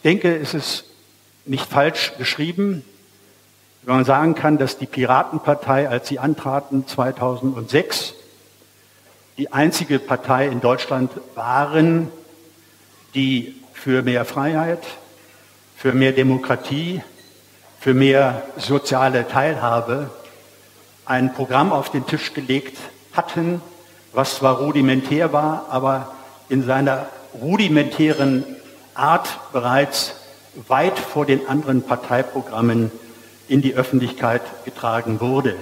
Ich denke, es ist nicht falsch geschrieben, wenn man sagen kann, dass die Piratenpartei, als sie antraten 2006, die einzige Partei in Deutschland waren, die für mehr Freiheit, für mehr Demokratie, für mehr soziale Teilhabe ein Programm auf den Tisch gelegt hatten, was zwar rudimentär war, aber in seiner rudimentären Art bereits weit vor den anderen Parteiprogrammen in die Öffentlichkeit getragen wurde.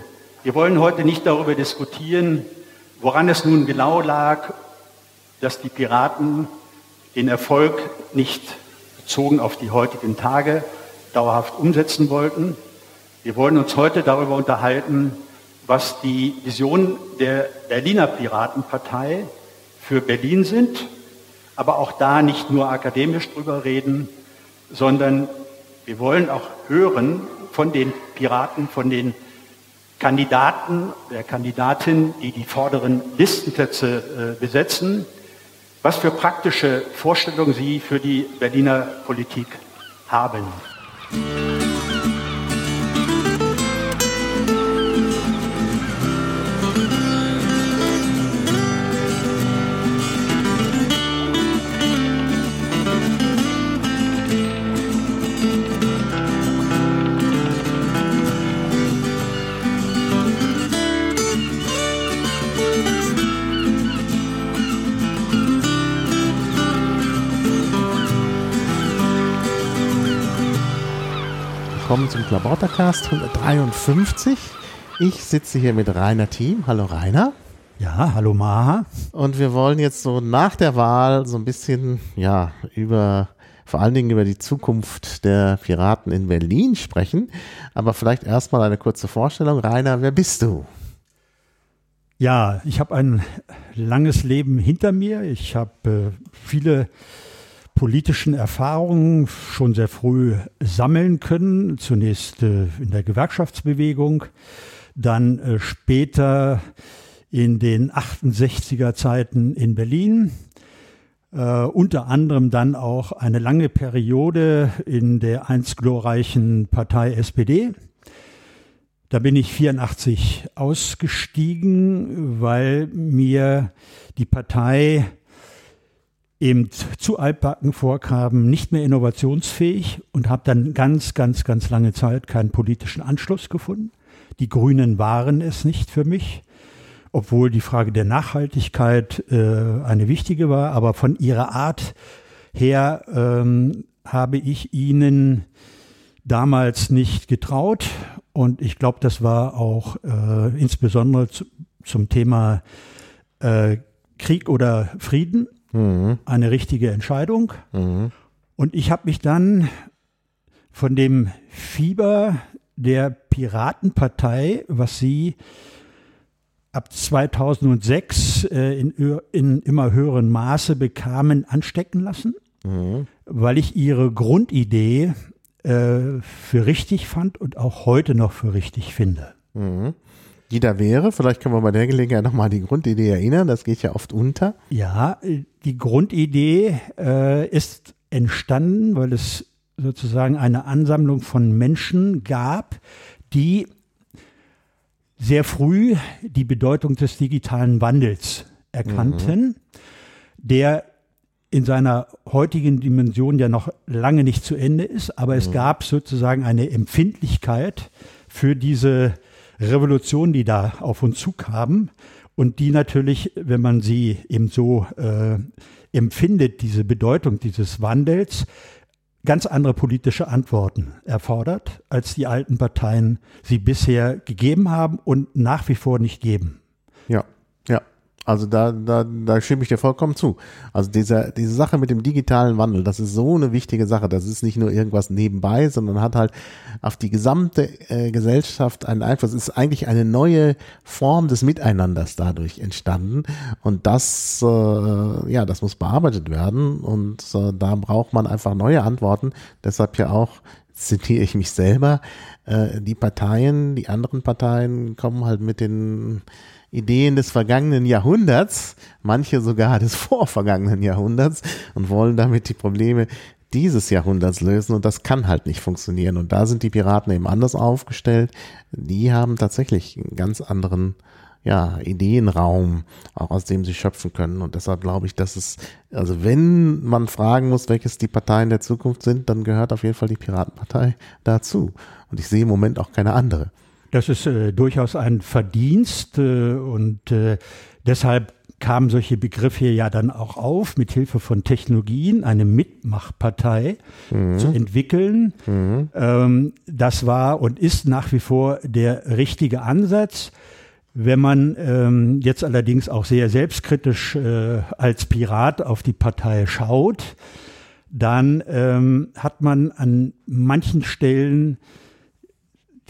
Wir wollen heute nicht darüber diskutieren, woran es nun genau lag, dass die Piraten den Erfolg nicht bezogen auf die heutigen Tage dauerhaft umsetzen wollten. Wir wollen uns heute darüber unterhalten, was die Visionen der Berliner Piratenpartei für Berlin sind, aber auch da nicht nur akademisch drüber reden, sondern wir wollen auch hören von den Piraten, von den Kandidaten, der Kandidatin, die die vorderen Listenplätze äh, besetzen, was für praktische Vorstellungen sie für die Berliner Politik haben. willkommen Klabautercast 153. Ich sitze hier mit Rainer Team. Hallo Rainer. Ja, hallo Maha. Und wir wollen jetzt so nach der Wahl so ein bisschen, ja, über, vor allen Dingen über die Zukunft der Piraten in Berlin sprechen. Aber vielleicht erstmal eine kurze Vorstellung. Rainer, wer bist du? Ja, ich habe ein langes Leben hinter mir. Ich habe äh, viele politischen Erfahrungen schon sehr früh sammeln können. Zunächst äh, in der Gewerkschaftsbewegung, dann äh, später in den 68er Zeiten in Berlin. Uh, unter anderem dann auch eine lange Periode in der einst glorreichen Partei SPD. Da bin ich 84 ausgestiegen, weil mir die Partei eben zu altbacken vorkamen, nicht mehr innovationsfähig und habe dann ganz, ganz, ganz lange Zeit keinen politischen Anschluss gefunden. Die Grünen waren es nicht für mich, obwohl die Frage der Nachhaltigkeit äh, eine wichtige war, aber von ihrer Art her ähm, habe ich ihnen damals nicht getraut. Und ich glaube, das war auch äh, insbesondere zu, zum Thema äh, Krieg oder Frieden mhm. eine richtige Entscheidung. Mhm. Und ich habe mich dann von dem Fieber der Piratenpartei, was sie ab 2006 äh, in, in, immer höherem Maße bekamen, anstecken lassen, mhm. weil ich ihre Grundidee äh, für richtig fand und auch heute noch für richtig finde. Mhm die da wäre. Vielleicht können wir bei der Gelegenheit nochmal die Grundidee erinnern. Das geht ja oft unter. Ja, die Grundidee äh, ist entstanden, weil es sozusagen eine Ansammlung von Menschen gab, die sehr früh die Bedeutung des digitalen Wandels erkannten, mhm. der in seiner heutigen Dimension ja noch lange nicht zu Ende ist, aber mhm. es gab sozusagen eine Empfindlichkeit für diese Revolution, die da auf uns zukamen und die natürlich, wenn man sie eben so äh, empfindet, diese Bedeutung dieses Wandels, ganz andere politische Antworten erfordert, als die alten Parteien sie bisher gegeben haben und nach wie vor nicht geben. Ja, ja. Also da, da, da stimme ich dir vollkommen zu. Also diese, diese Sache mit dem digitalen Wandel, das ist so eine wichtige Sache. Das ist nicht nur irgendwas nebenbei, sondern hat halt auf die gesamte äh, Gesellschaft einen Einfluss. Es ist eigentlich eine neue Form des Miteinanders dadurch entstanden. Und das, äh, ja, das muss bearbeitet werden. Und äh, da braucht man einfach neue Antworten. Deshalb ja auch zitiere ich mich selber, äh, die Parteien, die anderen Parteien kommen halt mit den Ideen des vergangenen Jahrhunderts, manche sogar des vorvergangenen Jahrhunderts und wollen damit die Probleme dieses Jahrhunderts lösen und das kann halt nicht funktionieren. Und da sind die Piraten eben anders aufgestellt. Die haben tatsächlich einen ganz anderen ja, Ideenraum, auch aus dem sie schöpfen können. Und deshalb glaube ich, dass es, also wenn man fragen muss, welches die Parteien der Zukunft sind, dann gehört auf jeden Fall die Piratenpartei dazu. Und ich sehe im Moment auch keine andere. Das ist äh, durchaus ein Verdienst äh, und äh, deshalb kamen solche Begriffe ja dann auch auf, mit Hilfe von Technologien eine Mitmachpartei mhm. zu entwickeln. Mhm. Ähm, das war und ist nach wie vor der richtige Ansatz. Wenn man ähm, jetzt allerdings auch sehr selbstkritisch äh, als Pirat auf die Partei schaut, dann ähm, hat man an manchen Stellen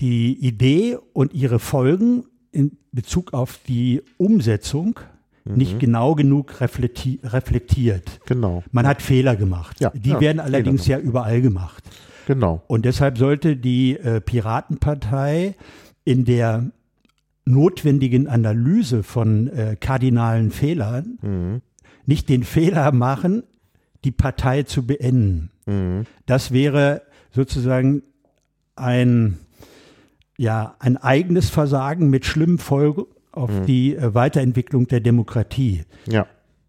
die Idee und ihre Folgen in Bezug auf die Umsetzung mhm. nicht genau genug reflekti reflektiert. Genau. Man hat Fehler gemacht. Ja, die ja, werden allerdings ja überall gemacht. Genau. Und deshalb sollte die äh, Piratenpartei in der notwendigen Analyse von äh, kardinalen Fehlern mhm. nicht den Fehler machen, die Partei zu beenden. Mhm. Das wäre sozusagen ein, ja, ein eigenes Versagen mit schlimmen Folgen auf mhm. die äh, Weiterentwicklung der Demokratie. Ja.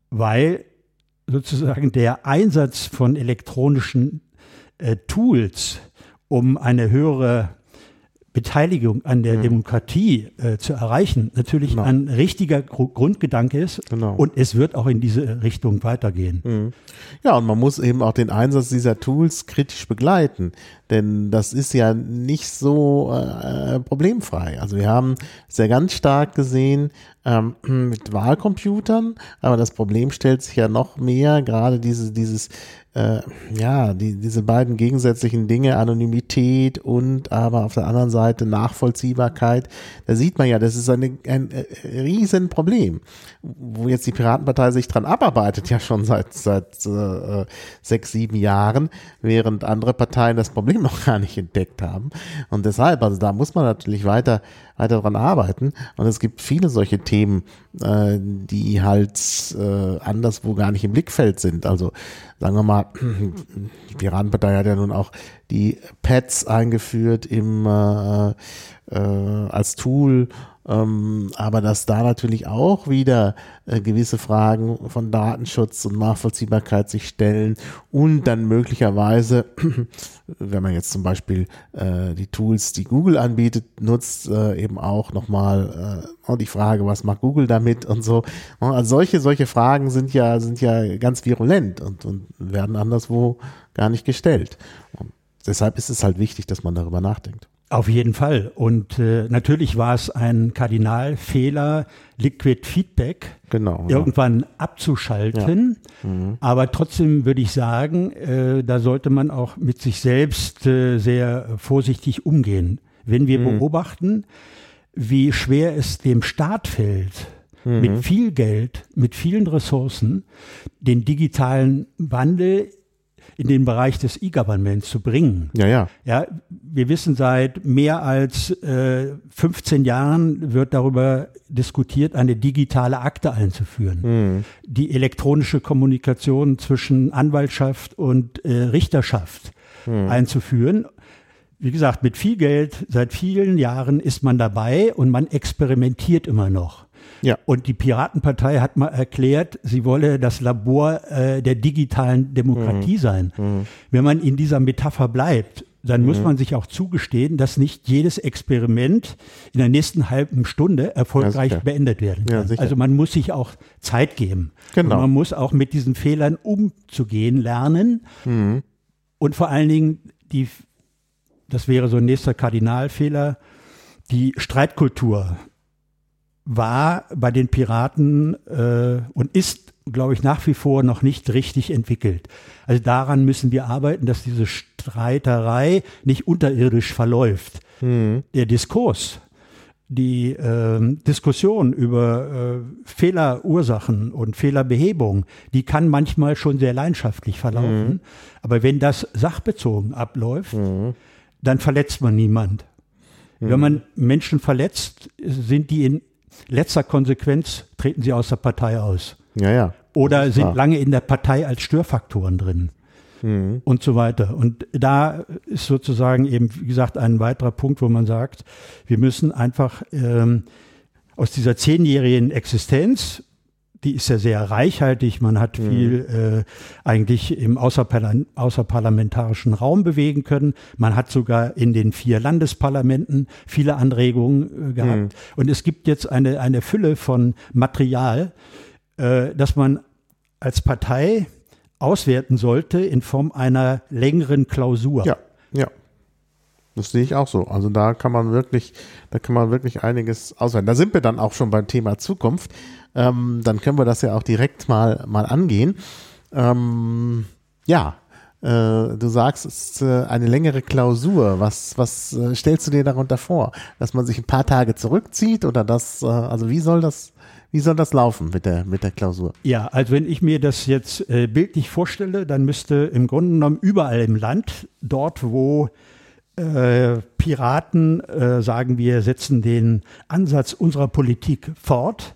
Weil sozusagen der Einsatz von elektronischen äh, Tools, um eine höhere Beteiligung an der mhm. Demokratie äh, zu erreichen, natürlich genau. ein richtiger Gru Grundgedanke ist. Genau. Und es wird auch in diese Richtung weitergehen. Mhm. Ja, und man muss eben auch den Einsatz dieser Tools kritisch begleiten. Denn das ist ja nicht so äh, problemfrei. Also wir haben es ja ganz stark gesehen ähm, mit Wahlcomputern, aber das Problem stellt sich ja noch mehr, gerade diese, dieses äh, ja, die, diese beiden gegensätzlichen Dinge, Anonymität und aber auf der anderen Seite Nachvollziehbarkeit, da sieht man ja, das ist eine, ein äh, Riesenproblem, wo jetzt die Piratenpartei sich dran abarbeitet, ja schon seit, seit äh, sechs, sieben Jahren, während andere Parteien das Problem noch gar nicht entdeckt haben. Und deshalb, also da muss man natürlich weiter, weiter dran arbeiten. Und es gibt viele solche Themen, äh, die halt äh, anderswo gar nicht im Blickfeld sind. Also sagen wir mal, die Piratenpartei hat ja nun auch die Pads eingeführt im äh, äh, als Tool ähm, aber dass da natürlich auch wieder äh, gewisse Fragen von Datenschutz und Nachvollziehbarkeit sich stellen und dann möglicherweise, wenn man jetzt zum Beispiel äh, die Tools, die Google anbietet, nutzt, äh, eben auch nochmal äh, die Frage, was macht Google damit und so. Also solche, solche Fragen sind ja, sind ja ganz virulent und, und werden anderswo gar nicht gestellt. Und deshalb ist es halt wichtig, dass man darüber nachdenkt. Auf jeden Fall. Und äh, natürlich war es ein Kardinalfehler, Liquid Feedback genau, irgendwann ja. abzuschalten. Ja. Mhm. Aber trotzdem würde ich sagen, äh, da sollte man auch mit sich selbst äh, sehr vorsichtig umgehen. Wenn wir mhm. beobachten, wie schwer es dem Staat fällt, mhm. mit viel Geld, mit vielen Ressourcen, den digitalen Wandel in den Bereich des E-Governments zu bringen. Ja, ja. Ja, wir wissen seit mehr als äh, 15 Jahren wird darüber diskutiert, eine digitale Akte einzuführen. Mhm. Die elektronische Kommunikation zwischen Anwaltschaft und äh, Richterschaft mhm. einzuführen. Wie gesagt, mit viel Geld seit vielen Jahren ist man dabei und man experimentiert immer noch. Ja. Und die Piratenpartei hat mal erklärt, sie wolle das Labor äh, der digitalen Demokratie mhm. sein. Mhm. Wenn man in dieser Metapher bleibt, dann mhm. muss man sich auch zugestehen, dass nicht jedes Experiment in der nächsten halben Stunde erfolgreich ja, beendet werden kann. Ja, also man muss sich auch Zeit geben. Genau. Und man muss auch mit diesen Fehlern umzugehen lernen. Mhm. Und vor allen Dingen die, das wäre so ein nächster Kardinalfehler, die Streitkultur war bei den Piraten äh, und ist, glaube ich, nach wie vor noch nicht richtig entwickelt. Also daran müssen wir arbeiten, dass diese Streiterei nicht unterirdisch verläuft. Mhm. Der Diskurs, die äh, Diskussion über äh, Fehlerursachen und Fehlerbehebung, die kann manchmal schon sehr leidenschaftlich verlaufen. Mhm. Aber wenn das sachbezogen abläuft, mhm. Dann verletzt man niemand. Wenn mhm. man Menschen verletzt, sind die in letzter Konsequenz treten sie aus der Partei aus. Ja, ja. Oder sind lange in der Partei als Störfaktoren drin. mhm. und so weiter. Und da ist sozusagen eben, wie gesagt, ein weiterer Punkt, wo man sagt, wir müssen einfach ähm, aus dieser zehnjährigen Existenz die ist ja sehr reichhaltig. Man hat mhm. viel äh, eigentlich im außerparla außerparlamentarischen Raum bewegen können. Man hat sogar in den vier Landesparlamenten viele Anregungen äh, gehabt. Mhm. Und es gibt jetzt eine, eine Fülle von Material, äh, das man als Partei auswerten sollte in Form einer längeren Klausur. Ja, ja. Das sehe ich auch so. Also da kann man wirklich, da kann man wirklich einiges auswerten. Da sind wir dann auch schon beim Thema Zukunft ähm, dann können wir das ja auch direkt mal, mal angehen. Ähm, ja, äh, du sagst, es ist äh, eine längere Klausur. Was, was äh, stellst du dir darunter vor? Dass man sich ein paar Tage zurückzieht oder das, äh, also wie soll das, wie soll das laufen mit der, mit der Klausur? Ja, also wenn ich mir das jetzt äh, bildlich vorstelle, dann müsste im Grunde genommen überall im Land, dort wo äh, Piraten sagen, wir setzen den Ansatz unserer Politik fort,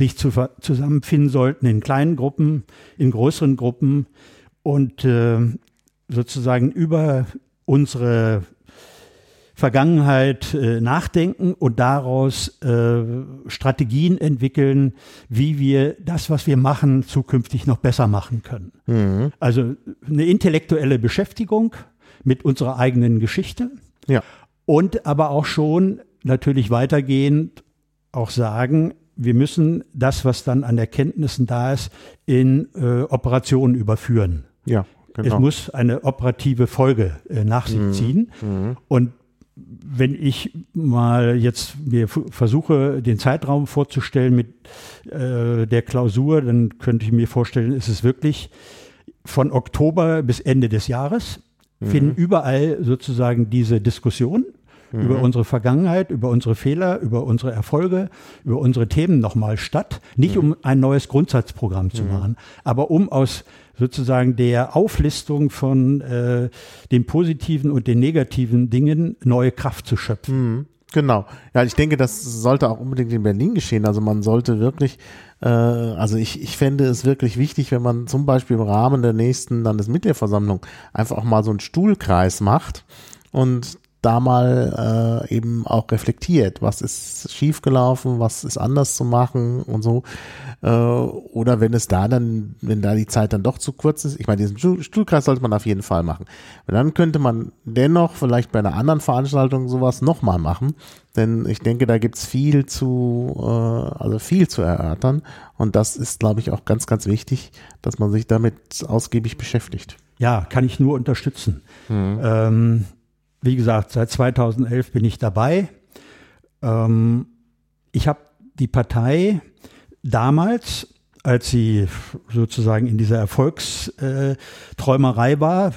sich zu, zusammenfinden sollten in kleinen Gruppen, in größeren Gruppen und äh, sozusagen über unsere Vergangenheit äh, nachdenken und daraus äh, Strategien entwickeln, wie wir das, was wir machen, zukünftig noch besser machen können. Mhm. Also eine intellektuelle Beschäftigung mit unserer eigenen Geschichte. Ja. Und aber auch schon natürlich weitergehend auch sagen, wir müssen das, was dann an Erkenntnissen da ist, in äh, Operationen überführen. Ja, genau. Es muss eine operative Folge äh, nach sich mhm. ziehen. Mhm. Und wenn ich mal jetzt mir versuche, den Zeitraum vorzustellen mit äh, der Klausur, dann könnte ich mir vorstellen, ist es wirklich von Oktober bis Ende des Jahres mhm. finden überall sozusagen diese Diskussion mhm. über unsere Vergangenheit, über unsere Fehler, über unsere Erfolge, über unsere Themen nochmal statt. Nicht mhm. um ein neues Grundsatzprogramm zu mhm. machen, aber um aus sozusagen der Auflistung von äh, den positiven und den negativen Dingen neue Kraft zu schöpfen. Mhm. Genau. Ja, ich denke, das sollte auch unbedingt in Berlin geschehen. Also man sollte wirklich, äh, also ich, ich fände es wirklich wichtig, wenn man zum Beispiel im Rahmen der nächsten Landesmitgliederversammlung einfach auch mal so einen Stuhlkreis macht und da mal äh, eben auch reflektiert, was ist schiefgelaufen, was ist anders zu machen und so. Äh, oder wenn es da dann, wenn da die Zeit dann doch zu kurz ist, ich meine, diesen Stuhlkreis sollte man auf jeden Fall machen. Und dann könnte man dennoch vielleicht bei einer anderen Veranstaltung sowas nochmal machen, denn ich denke, da gibt's viel zu, äh, also viel zu erörtern und das ist, glaube ich, auch ganz, ganz wichtig, dass man sich damit ausgiebig beschäftigt. Ja, kann ich nur unterstützen. Mhm. Ähm, wie gesagt, seit 2011 bin ich dabei. Ähm, ich habe die Partei damals, als sie sozusagen in dieser Erfolgsträumerei war,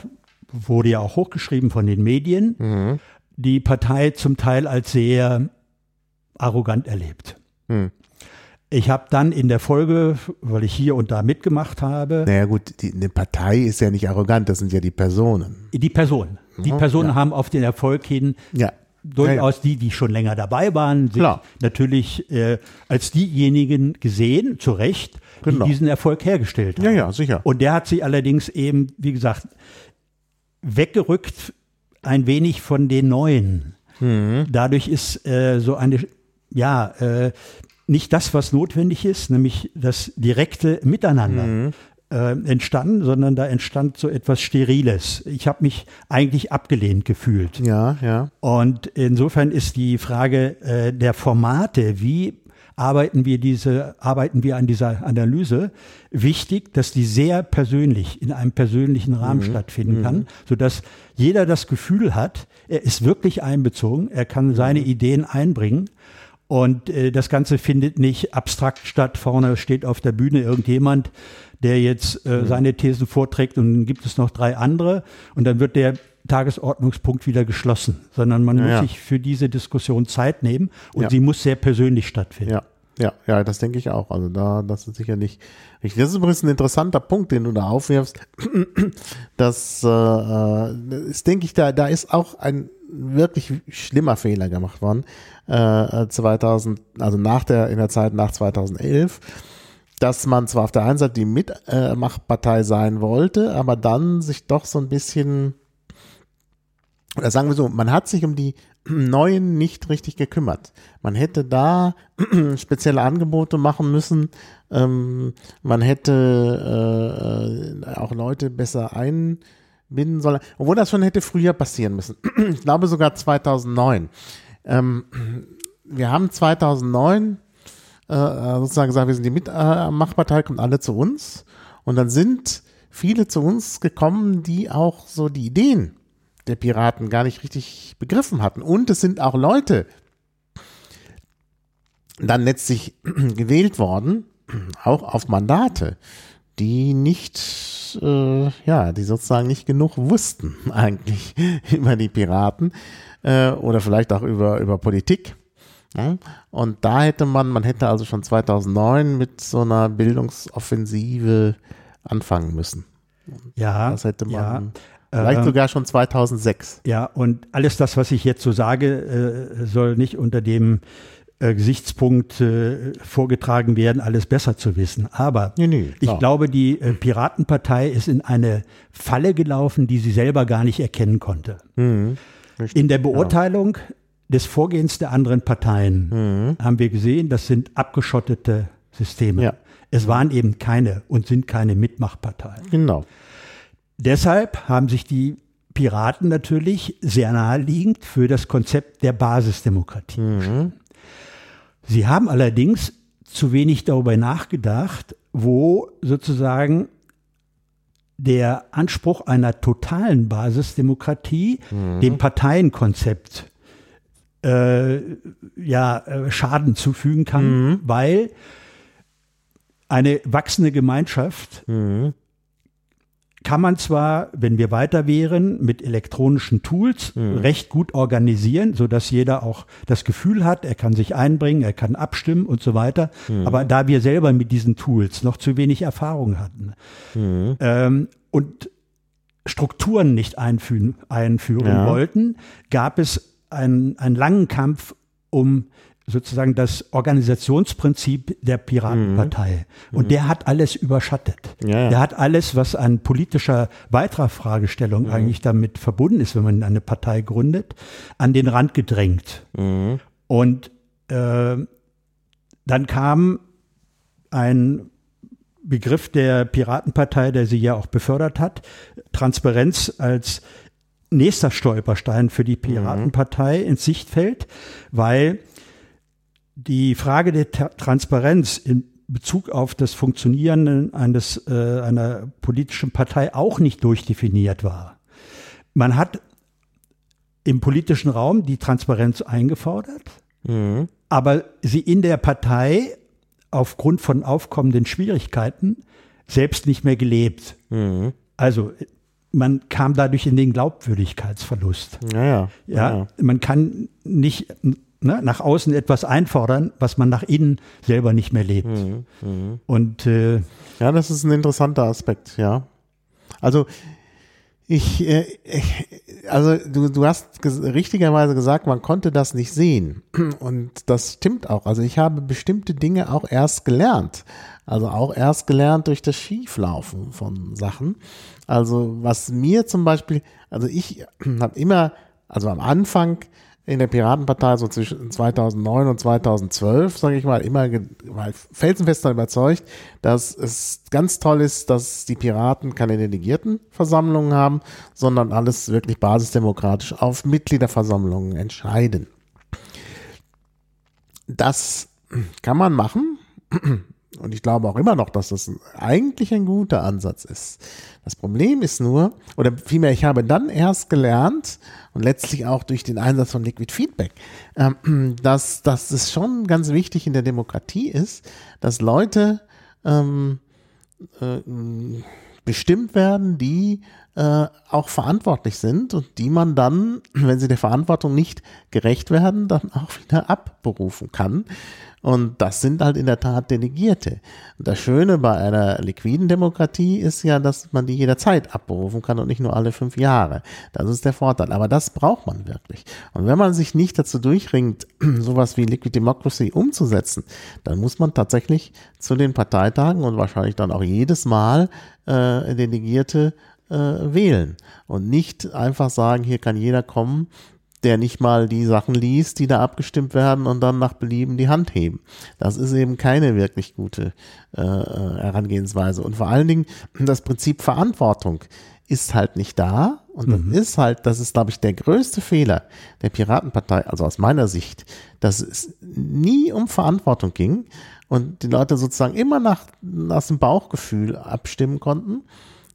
wurde ja auch hochgeschrieben von den Medien, mhm. die Partei zum Teil als sehr arrogant erlebt. Mhm. Ich habe dann in der Folge, weil ich hier und da mitgemacht habe. Naja gut, die, eine Partei ist ja nicht arrogant, das sind ja die Personen. Die Personen. Die Personen ja. haben auf den Erfolg hin ja. durchaus die, die schon länger dabei waren, sich Klar. natürlich äh, als diejenigen gesehen, zu Recht, die genau. diesen Erfolg hergestellt haben. Ja, ja, sicher. Und der hat sich allerdings eben, wie gesagt, weggerückt ein wenig von den Neuen. Mhm. Dadurch ist äh, so eine, ja, äh, nicht das, was notwendig ist, nämlich das direkte Miteinander. Mhm. Äh, entstanden, sondern da entstand so etwas Steriles. Ich habe mich eigentlich abgelehnt gefühlt. Ja, ja. Und insofern ist die Frage äh, der Formate, wie arbeiten wir diese, arbeiten wir an dieser Analyse, wichtig, dass die sehr persönlich, in einem persönlichen Rahmen mhm. stattfinden mhm. kann, sodass jeder das Gefühl hat, er ist wirklich einbezogen, er kann seine mhm. Ideen einbringen und äh, das Ganze findet nicht abstrakt statt. Vorne steht auf der Bühne irgendjemand, der jetzt äh, mhm. seine Thesen vorträgt und dann gibt es noch drei andere und dann wird der Tagesordnungspunkt wieder geschlossen, sondern man ja, muss ja. sich für diese Diskussion Zeit nehmen und ja. sie muss sehr persönlich stattfinden. Ja. Ja, ja, das denke ich auch. Also da, das ist sicherlich richtig. Das ist übrigens ein interessanter Punkt, den du da aufwirfst. Das äh, äh ist, denke ich, da, da ist auch ein wirklich schlimmer Fehler gemacht worden. Äh, 2000, also nach der, in der Zeit nach 2011 dass man zwar auf der einen Seite die Mitmachpartei sein wollte, aber dann sich doch so ein bisschen, oder sagen wir so, man hat sich um die Neuen nicht richtig gekümmert. Man hätte da spezielle Angebote machen müssen. Ähm, man hätte äh, auch Leute besser einbinden sollen, obwohl das schon hätte früher passieren müssen. ich glaube sogar 2009. Ähm, wir haben 2009 äh, sozusagen gesagt, wir sind die Mitmachpartei, kommt alle zu uns. Und dann sind viele zu uns gekommen, die auch so die Ideen der Piraten gar nicht richtig begriffen hatten. Und es sind auch Leute dann letztlich gewählt worden, auch auf Mandate, die nicht, äh, ja, die sozusagen nicht genug wussten eigentlich über die Piraten äh, oder vielleicht auch über, über Politik. Und da hätte man, man hätte also schon 2009 mit so einer Bildungsoffensive anfangen müssen. Ja, das hätte man. Ja. Vielleicht Ähm, sogar schon 2006. Ja, und alles das, was ich jetzt so sage, äh, soll nicht unter dem äh, Gesichtspunkt äh, vorgetragen werden, alles besser zu wissen. Aber Nee, nee, ich glaube, die äh, Piratenpartei ist in eine Falle gelaufen, die sie selber gar nicht erkennen konnte. Mhm. In der Beurteilung des Vorgehens der anderen Parteien haben wir gesehen, das sind abgeschottete Systeme. Mhm. Ja. Es waren eben keine und sind keine Mitmachparteien. Genau. Deshalb haben sich die Piraten natürlich sehr naheliegend für das Konzept der Basisdemokratie. entschieden. Sie haben allerdings zu wenig darüber nachgedacht, wo sozusagen der Anspruch einer totalen Basisdemokratie dem Parteienkonzept äh, ja, äh, Schaden zufügen kann, weil eine wachsende Gemeinschaft kann man zwar, wenn wir weiter wären, mit elektronischen Tools recht gut organisieren, so dass jeder auch das Gefühl hat, er kann sich einbringen, er kann abstimmen und so weiter. Aber da wir selber mit diesen Tools noch zu wenig Erfahrung hatten ähm, und Strukturen nicht einführen, einführen Ja. wollten, gab es einen, einen langen Kampf um sozusagen das Organisationsprinzip der Piratenpartei. Und der hat alles überschattet. Ja. Der hat alles, was an politischer weiterer Fragestellung eigentlich damit verbunden ist, wenn man eine Partei gründet, an den Rand gedrängt. Und äh, dann kam ein Begriff der Piratenpartei, der sie ja auch befördert hat, Transparenz als nächster Stolperstein für die Piratenpartei ins Sichtfeld, weil die Frage der Ta- Transparenz in Bezug auf das Funktionieren eines, äh, einer politischen Partei auch nicht durchdefiniert war. Man hat im politischen Raum die Transparenz eingefordert, aber sie in der Partei aufgrund von aufkommenden Schwierigkeiten selbst nicht mehr gelebt. Also man kam dadurch in den Glaubwürdigkeitsverlust. Ja, ja. Ja, man kann nicht ne, nach außen etwas einfordern, was man nach innen selber nicht mehr lebt. Und äh, Ja, das ist ein interessanter Aspekt, ja. Also ich, äh, ich also du, du hast ges richtigerweise gesagt, man konnte das nicht sehen. Und das stimmt auch. Also ich habe bestimmte Dinge auch erst gelernt. Also auch erst gelernt durch das Schieflaufen von Sachen. Also was mir zum Beispiel, also ich habe immer, also am Anfang in der Piratenpartei so zwischen 2009 und 2012, sage ich mal, immer war felsenfest überzeugt, dass es ganz toll ist, dass die Piraten keine Delegiertenversammlungen haben, sondern alles wirklich basisdemokratisch auf Mitgliederversammlungen entscheiden. Das kann man machen. Und ich glaube auch immer noch, dass das eigentlich ein guter Ansatz ist. Das Problem ist nur, oder vielmehr, ich habe dann erst gelernt und letztlich auch durch den Einsatz von Liquid Feedback, ähm, dass, dass es schon ganz wichtig in der Demokratie ist, dass Leute ähm, äh, bestimmt werden, die äh, auch verantwortlich sind und die man dann, wenn sie der Verantwortung nicht gerecht werden, dann auch wieder abberufen kann. Und das sind halt in der Tat Delegierte. Und das Schöne bei einer liquiden Demokratie ist ja, dass man die jederzeit abberufen kann und nicht nur alle fünf Jahre. Das ist der Vorteil. Aber das braucht man wirklich. Und wenn man sich nicht dazu durchringt, sowas wie Liquid Democracy umzusetzen, dann muss man tatsächlich zu den Parteitagen und wahrscheinlich dann auch jedes Mal äh, Delegierte äh, wählen und nicht einfach sagen, hier kann jeder kommen der nicht mal die Sachen liest, die da abgestimmt werden und dann nach Belieben die Hand heben. Das ist eben keine wirklich gute äh, Herangehensweise. Und vor allen Dingen das Prinzip Verantwortung ist halt nicht da. Und das mhm. ist halt, das ist, glaube ich, der größte Fehler der Piratenpartei, also aus meiner Sicht, dass es nie um Verantwortung ging und die Leute sozusagen immer nach, nach dem Bauchgefühl abstimmen konnten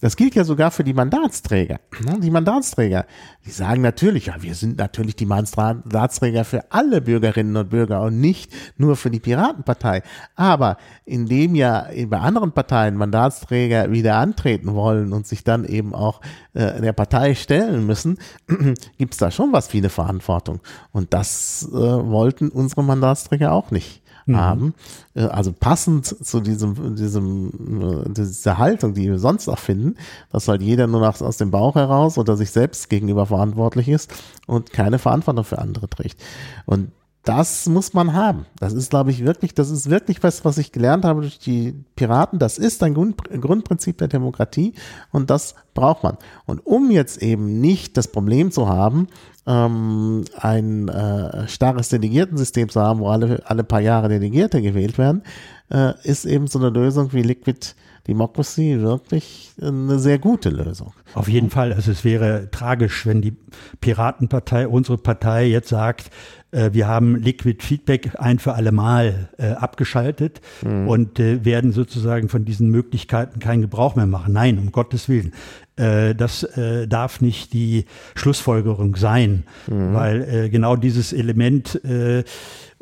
das gilt ja sogar für die Mandatsträger. Ne? Die Mandatsträger, die sagen natürlich, ja, wir sind natürlich die Mandatsträger für alle Bürgerinnen und Bürger und nicht nur für die Piratenpartei. Aber indem ja bei anderen Parteien Mandatsträger wieder antreten wollen und sich dann eben auch äh, der Partei stellen müssen, gibt es da schon was eine Verantwortung. Und das äh, wollten unsere Mandatsträger auch nicht mhm. haben. Äh, also passend zu diesem, diesem, äh, dieser Haltung, die wir sonst auch finden, dass halt jeder nur nach, aus dem Bauch heraus oder sich selbst gegenüber verantwortlich ist und keine Verantwortung für andere trägt. Und das muss man haben. Das ist, glaube ich, wirklich, das ist wirklich was, was ich gelernt habe durch die Piraten. Das ist ein Grund, Grundprinzip der Demokratie und das braucht man. Und um jetzt eben nicht das Problem zu haben, ähm, ein äh, starres Delegiertensystem zu haben, wo alle, alle paar Jahre Delegierte gewählt werden, äh, ist eben so eine Lösung wie Liquid Democracy wirklich eine sehr gute Lösung. Auf jeden Fall. Also es wäre tragisch, wenn die Piratenpartei, unsere Partei jetzt sagt, äh, wir haben Liquid Feedback ein für alle Mal äh, abgeschaltet mhm. und äh, werden sozusagen von diesen Möglichkeiten keinen Gebrauch mehr machen. Nein, um Gottes Willen. Äh, das äh, darf nicht die Schlussfolgerung sein, mhm. weil äh, genau dieses Element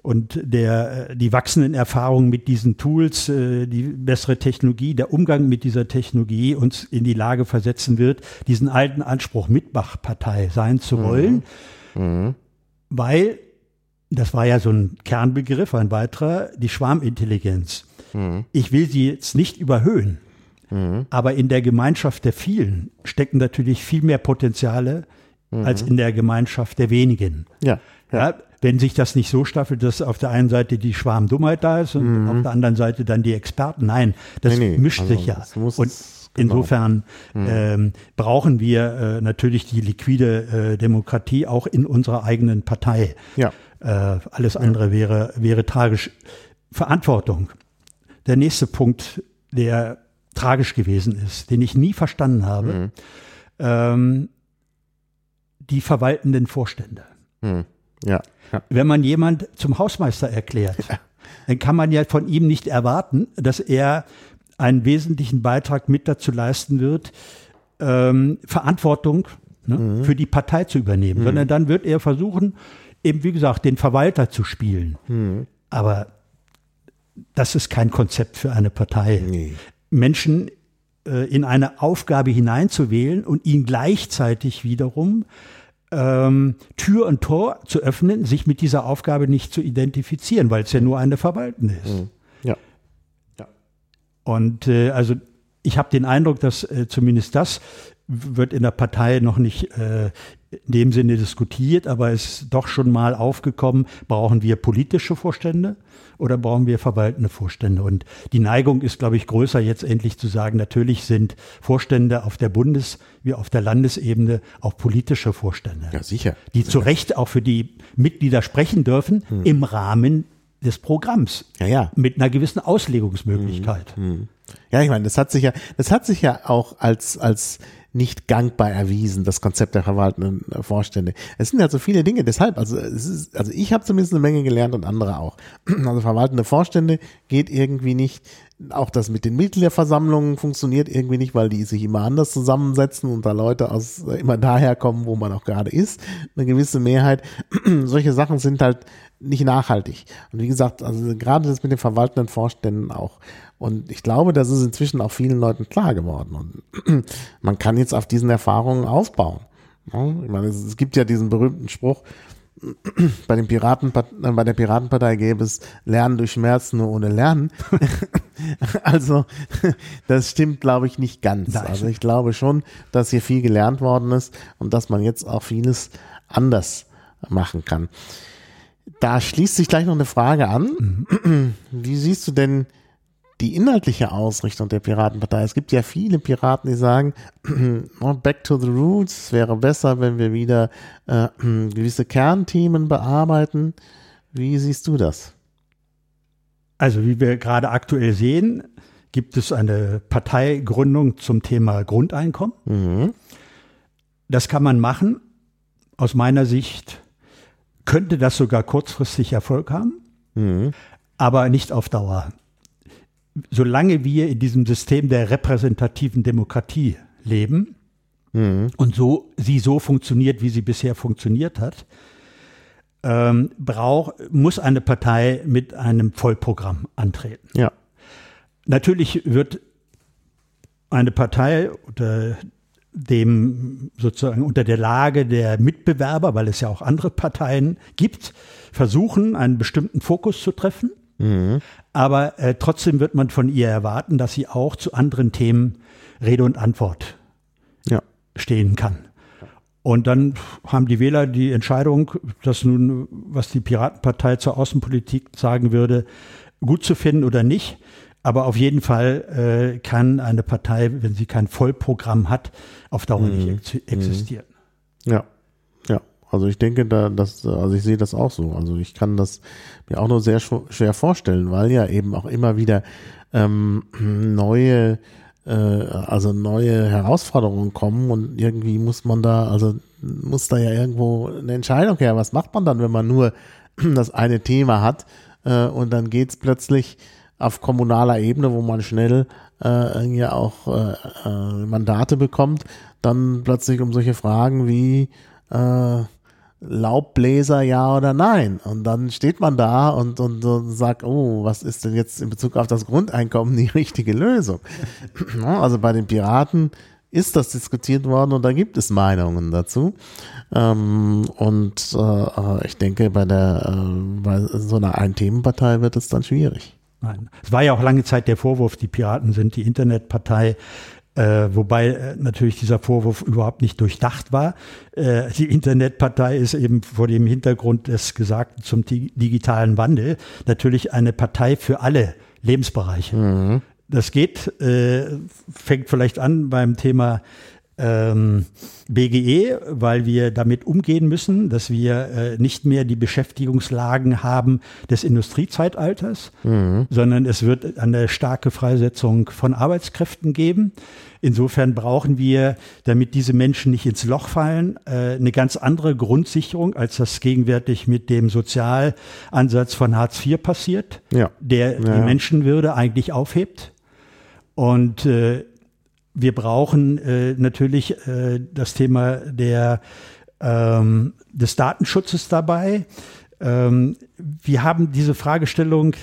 und der, äh, die wachsenden Erfahrungen mit diesen Tools, äh, die bessere Technologie, der Umgang mit dieser Technologie uns in die Lage versetzen wird, diesen alten Anspruch Mitmachpartei sein zu wollen, mhm. Mhm. weil das war ja so ein Kernbegriff, ein weiterer, die Schwarmintelligenz. Mhm. Ich will sie jetzt nicht überhöhen, mhm. aber in der Gemeinschaft der vielen stecken natürlich viel mehr Potenziale mhm. als in der Gemeinschaft der wenigen. Ja, ja. ja, wenn sich das nicht so staffelt, dass auf der einen Seite die Schwarmdummheit da ist und mhm. auf der anderen Seite dann die Experten. Nein, das nee, nee, mischt also sich ja. Und genau. insofern mhm. ähm, brauchen wir äh, natürlich die liquide äh, Demokratie auch in unserer eigenen Partei. Ja. Äh, alles andere wäre, wäre tragisch. Verantwortung. Der nächste Punkt, der tragisch gewesen ist, den ich nie verstanden habe. Mhm. Ähm, die verwaltenden Vorstände. Mhm. Ja, ja. Wenn man jemand zum Hausmeister erklärt, ja. dann kann man ja von ihm nicht erwarten, dass er einen wesentlichen Beitrag mit dazu leisten wird, ähm, Verantwortung ne, mhm. für die Partei zu übernehmen, mhm. sondern dann wird er versuchen, eben wie gesagt, den Verwalter zu spielen. Mhm. Aber das ist kein Konzept für eine Partei. Nee. Menschen äh, in eine Aufgabe hineinzuwählen und ihn gleichzeitig wiederum ähm, Tür und Tor zu öffnen, sich mit dieser Aufgabe nicht zu identifizieren, weil es ja nur eine Verwalten ist. Mhm. Ja. ja. Und äh, also ich habe den Eindruck, dass äh, zumindest das wird in der Partei noch nicht äh, in dem Sinne diskutiert, aber es ist doch schon mal aufgekommen, brauchen wir politische Vorstände oder brauchen wir verwaltende Vorstände? Und die Neigung ist, glaube ich, größer, jetzt endlich zu sagen, natürlich sind Vorstände auf der Bundes- wie auf der Landesebene auch politische Vorstände. Ja, sicher. Die zu Recht auch für die Mitglieder sprechen dürfen hm. im Rahmen des Programms. Ja, ja. Mit einer gewissen Auslegungsmöglichkeit. Hm, hm. Ja, ich meine, das hat sich ja, das hat sich ja auch als, als nicht gangbar erwiesen, das Konzept der verwaltenden Vorstände. Es sind ja so viele Dinge, deshalb, also es ist, also ich habe zumindest eine Menge gelernt und andere auch. Also verwaltende Vorstände geht irgendwie nicht. Auch das mit den Mitgliederversammlungen funktioniert irgendwie nicht, weil die sich immer anders zusammensetzen und da Leute aus immer daher kommen, wo man auch gerade ist. Eine gewisse Mehrheit. Solche Sachen sind halt nicht nachhaltig. Und wie gesagt, also gerade das mit den verwaltenden Vorständen auch. Und ich glaube, das ist inzwischen auch vielen Leuten klar geworden. Und man kann jetzt auf diesen Erfahrungen aufbauen. Ich meine, es gibt ja diesen berühmten Spruch, bei, den Piraten, äh, bei der Piratenpartei gäbe es Lernen durch Schmerz nur ohne Lernen. also das stimmt, glaube ich, nicht ganz. Nein. Also ich glaube schon, dass hier viel gelernt worden ist und dass man jetzt auch vieles anders machen kann. Da schließt sich gleich noch eine Frage an. Mhm. Wie siehst du denn die inhaltliche Ausrichtung der Piratenpartei. Es gibt ja viele Piraten, die sagen, back to the roots, wäre besser, wenn wir wieder äh, gewisse Kernthemen bearbeiten. Wie siehst du das? Also wie wir gerade aktuell sehen, gibt es eine Parteigründung zum Thema Grundeinkommen. Mhm. Das kann man machen. Aus meiner Sicht könnte das sogar kurzfristig Erfolg haben, mhm. aber nicht auf Dauer solange wir in diesem System der repräsentativen Demokratie leben mhm. und so sie so funktioniert, wie sie bisher funktioniert hat, ähm, brauch, muss eine Partei mit einem Vollprogramm antreten. Ja. Natürlich wird eine Partei unter dem sozusagen unter der Lage der Mitbewerber, weil es ja auch andere Parteien gibt, versuchen, einen bestimmten Fokus zu treffen. Mhm. Aber äh, trotzdem wird man von ihr erwarten, dass sie auch zu anderen Themen Rede und Antwort ja. stehen kann. Und dann haben die Wähler die Entscheidung, dass nun, was die Piratenpartei zur Außenpolitik sagen würde, gut zu finden oder nicht. Aber auf jeden Fall äh, kann eine Partei, wenn sie kein Vollprogramm hat, auf Dauer mhm. nicht ex existieren. Ja. Also ich denke, da, das, also ich sehe das auch so. Also ich kann das mir auch nur sehr schwer vorstellen, weil ja eben auch immer wieder ähm, neue, äh, also neue Herausforderungen kommen und irgendwie muss man da, also muss da ja irgendwo eine Entscheidung her. Was macht man dann, wenn man nur das eine Thema hat äh, und dann geht's plötzlich auf kommunaler Ebene, wo man schnell äh, ja auch äh, äh, Mandate bekommt, dann plötzlich um solche Fragen wie äh, Laubbläser ja oder nein. Und dann steht man da und, und, und, sagt, oh, was ist denn jetzt in Bezug auf das Grundeinkommen die richtige Lösung? also bei den Piraten ist das diskutiert worden und da gibt es Meinungen dazu. Ähm, und äh, ich denke, bei der äh, bei so einer Ein-Themen-Partei wird es dann schwierig. Nein. Es war ja auch lange Zeit der Vorwurf, die Piraten sind die Internetpartei. Äh, wobei äh, natürlich dieser Vorwurf überhaupt nicht durchdacht war. Äh, die Internetpartei ist eben vor dem Hintergrund des Gesagten zum digitalen Wandel natürlich eine Partei für alle Lebensbereiche. Mhm. Das geht, äh, fängt vielleicht an beim Thema ähm, BGE, weil wir damit umgehen müssen, dass wir äh, nicht mehr die Beschäftigungslagen haben des Industriezeitalters, mhm. sondern es wird eine starke Freisetzung von Arbeitskräften geben. Insofern brauchen wir, damit diese Menschen nicht ins Loch fallen, äh, eine ganz andere Grundsicherung, als das gegenwärtig mit dem Sozialansatz von Hartz IV passiert, ja. der ja. die Menschenwürde eigentlich aufhebt. Und äh, wir brauchen äh, natürlich äh, das Thema der, ähm, des Datenschutzes dabei. Ähm, wir haben diese Fragestellung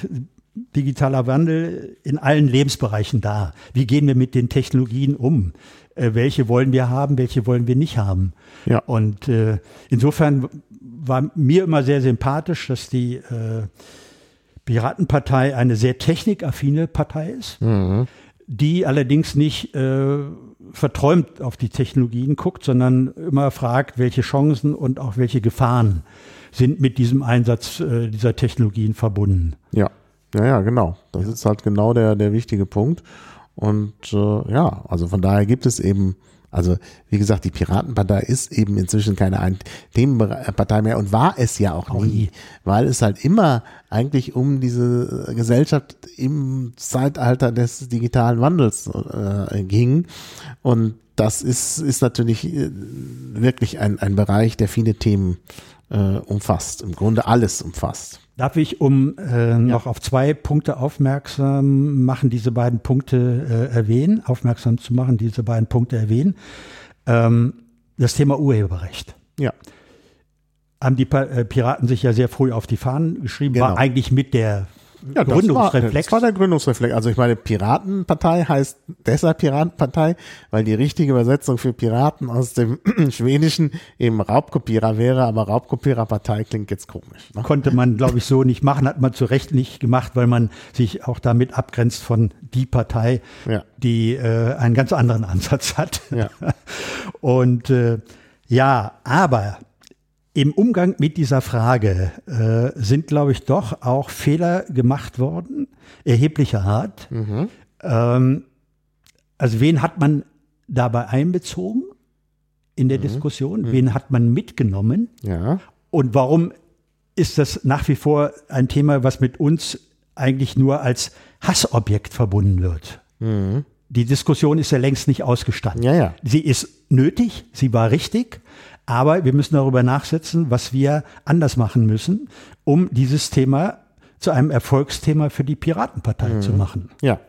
digitaler Wandel in allen Lebensbereichen da. Wie gehen wir mit den Technologien um? Äh, welche wollen wir haben, welche wollen wir nicht haben? Ja. Und äh, insofern war mir immer sehr sympathisch, dass die äh, Piratenpartei eine sehr technikaffine Partei ist. Mhm die allerdings nicht äh, verträumt auf die Technologien guckt, sondern immer fragt, welche Chancen und auch welche Gefahren sind mit diesem Einsatz äh, dieser Technologien verbunden. Ja, ja, ja, genau. Das ja. ist halt genau der, der wichtige Punkt. Und äh, ja, also von daher gibt es eben also wie gesagt, die Piratenpartei ist eben inzwischen keine Themenpartei mehr und war es ja auch nie, weil es halt immer eigentlich um diese Gesellschaft im Zeitalter des digitalen Wandels äh, ging. Und das ist, ist natürlich äh, wirklich ein, ein Bereich, der viele Themen äh, umfasst, im Grunde alles umfasst. Darf ich, um äh, noch auf zwei Punkte aufmerksam machen, diese beiden Punkte äh, erwähnen, aufmerksam zu machen, diese beiden Punkte erwähnen. Ähm, das Thema Urheberrecht. Ja. Haben die äh, Piraten sich ja sehr früh auf die Fahnen geschrieben, genau. war eigentlich mit der ja, Gründungsreflex. Das war, das war der Gründungsreflex. Also ich meine, Piratenpartei heißt deshalb Piratenpartei, weil die richtige Übersetzung für Piraten aus dem Schwedischen eben Raubkopierer wäre, aber Raubkopiererpartei klingt jetzt komisch. Ne? Konnte man, glaube ich, so nicht machen, hat man zu Recht nicht gemacht, weil man sich auch damit abgrenzt von die Partei, ja. die äh, einen ganz anderen Ansatz hat. Ja. Und äh, ja, aber im Umgang mit dieser Frage äh, sind, glaube ich, doch auch Fehler gemacht worden, erheblicher Art. Mhm. Ähm, also wen hat man dabei einbezogen in der mhm. Diskussion? Mhm. Wen hat man mitgenommen? Ja. Und warum ist das nach wie vor ein Thema, was mit uns eigentlich nur als Hassobjekt verbunden wird? Mhm. Die Diskussion ist ja längst nicht ausgestanden. Ja, ja. Sie ist nötig, sie war richtig, aber wir müssen darüber nachsetzen, was wir anders machen müssen, um dieses Thema zu einem Erfolgsthema für die Piratenpartei mhm. zu machen. Ja,